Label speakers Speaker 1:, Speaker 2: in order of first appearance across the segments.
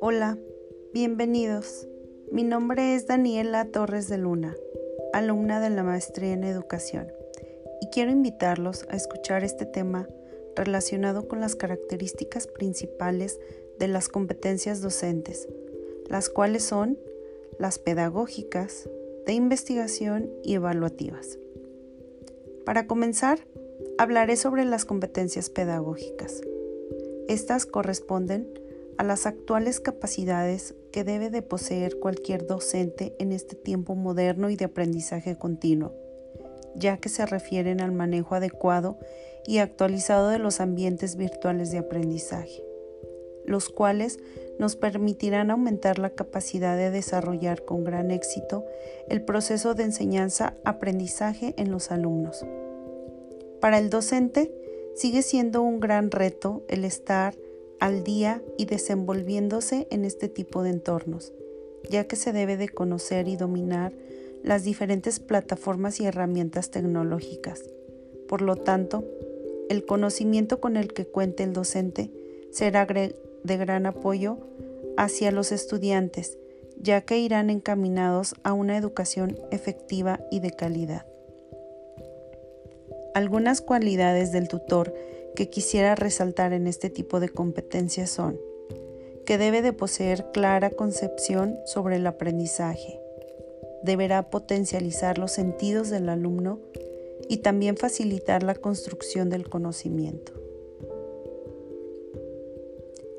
Speaker 1: Hola, bienvenidos. Mi nombre es Daniela Torres de Luna, alumna de la Maestría en Educación, y quiero invitarlos a escuchar este tema relacionado con las características principales de las competencias docentes, las cuales son las pedagógicas, de investigación y evaluativas. Para comenzar, hablaré sobre las competencias pedagógicas. Estas corresponden a las actuales capacidades que debe de poseer cualquier docente en este tiempo moderno y de aprendizaje continuo, ya que se refieren al manejo adecuado y actualizado de los ambientes virtuales de aprendizaje, los cuales nos permitirán aumentar la capacidad de desarrollar con gran éxito el proceso de enseñanza-aprendizaje en los alumnos. Para el docente, sigue siendo un gran reto el estar al día y desenvolviéndose en este tipo de entornos, ya que se debe de conocer y dominar las diferentes plataformas y herramientas tecnológicas. Por lo tanto, el conocimiento con el que cuente el docente será de gran apoyo hacia los estudiantes, ya que irán encaminados a una educación efectiva y de calidad. Algunas cualidades del tutor que quisiera resaltar en este tipo de competencias son que debe de poseer clara concepción sobre el aprendizaje, deberá potencializar los sentidos del alumno y también facilitar la construcción del conocimiento.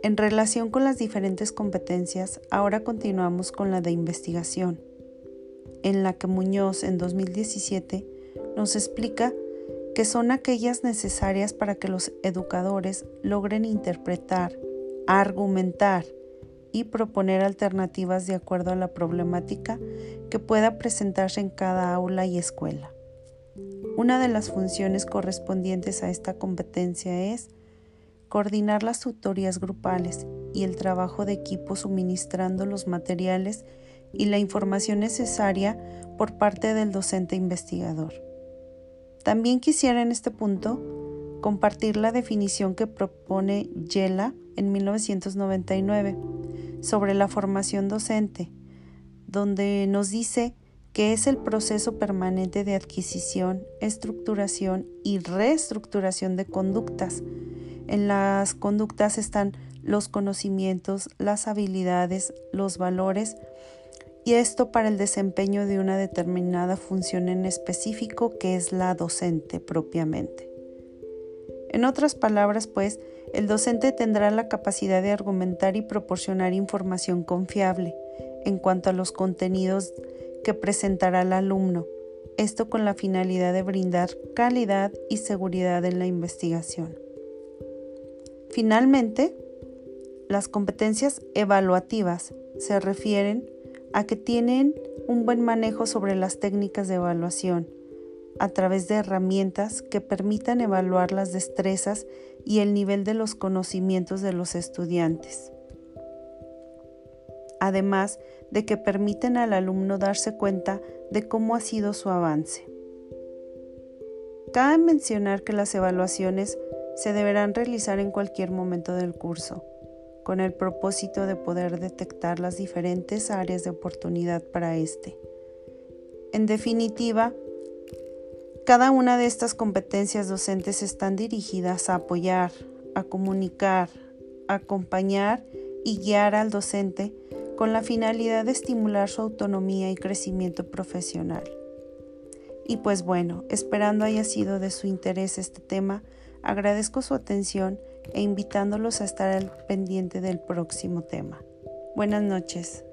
Speaker 1: En relación con las diferentes competencias, ahora continuamos con la de investigación, en la que Muñoz en 2017 nos explica que son aquellas necesarias para que los educadores logren interpretar, argumentar y proponer alternativas de acuerdo a la problemática que pueda presentarse en cada aula y escuela. Una de las funciones correspondientes a esta competencia es coordinar las tutorías grupales y el trabajo de equipo suministrando los materiales y la información necesaria por parte del docente investigador. También quisiera en este punto compartir la definición que propone Yela en 1999 sobre la formación docente, donde nos dice que es el proceso permanente de adquisición, estructuración y reestructuración de conductas. En las conductas están los conocimientos, las habilidades, los valores, y esto para el desempeño de una determinada función en específico que es la docente propiamente. En otras palabras, pues, el docente tendrá la capacidad de argumentar y proporcionar información confiable en cuanto a los contenidos que presentará el alumno, esto con la finalidad de brindar calidad y seguridad en la investigación. Finalmente, las competencias evaluativas se refieren a que tienen un buen manejo sobre las técnicas de evaluación a través de herramientas que permitan evaluar las destrezas y el nivel de los conocimientos de los estudiantes. Además de que permiten al alumno darse cuenta de cómo ha sido su avance. Cabe mencionar que las evaluaciones se deberán realizar en cualquier momento del curso con el propósito de poder detectar las diferentes áreas de oportunidad para este. En definitiva, cada una de estas competencias docentes están dirigidas a apoyar, a comunicar, a acompañar y guiar al docente con la finalidad de estimular su autonomía y crecimiento profesional. Y pues bueno, esperando haya sido de su interés este tema, agradezco su atención e invitándolos a estar al pendiente del próximo tema. Buenas noches.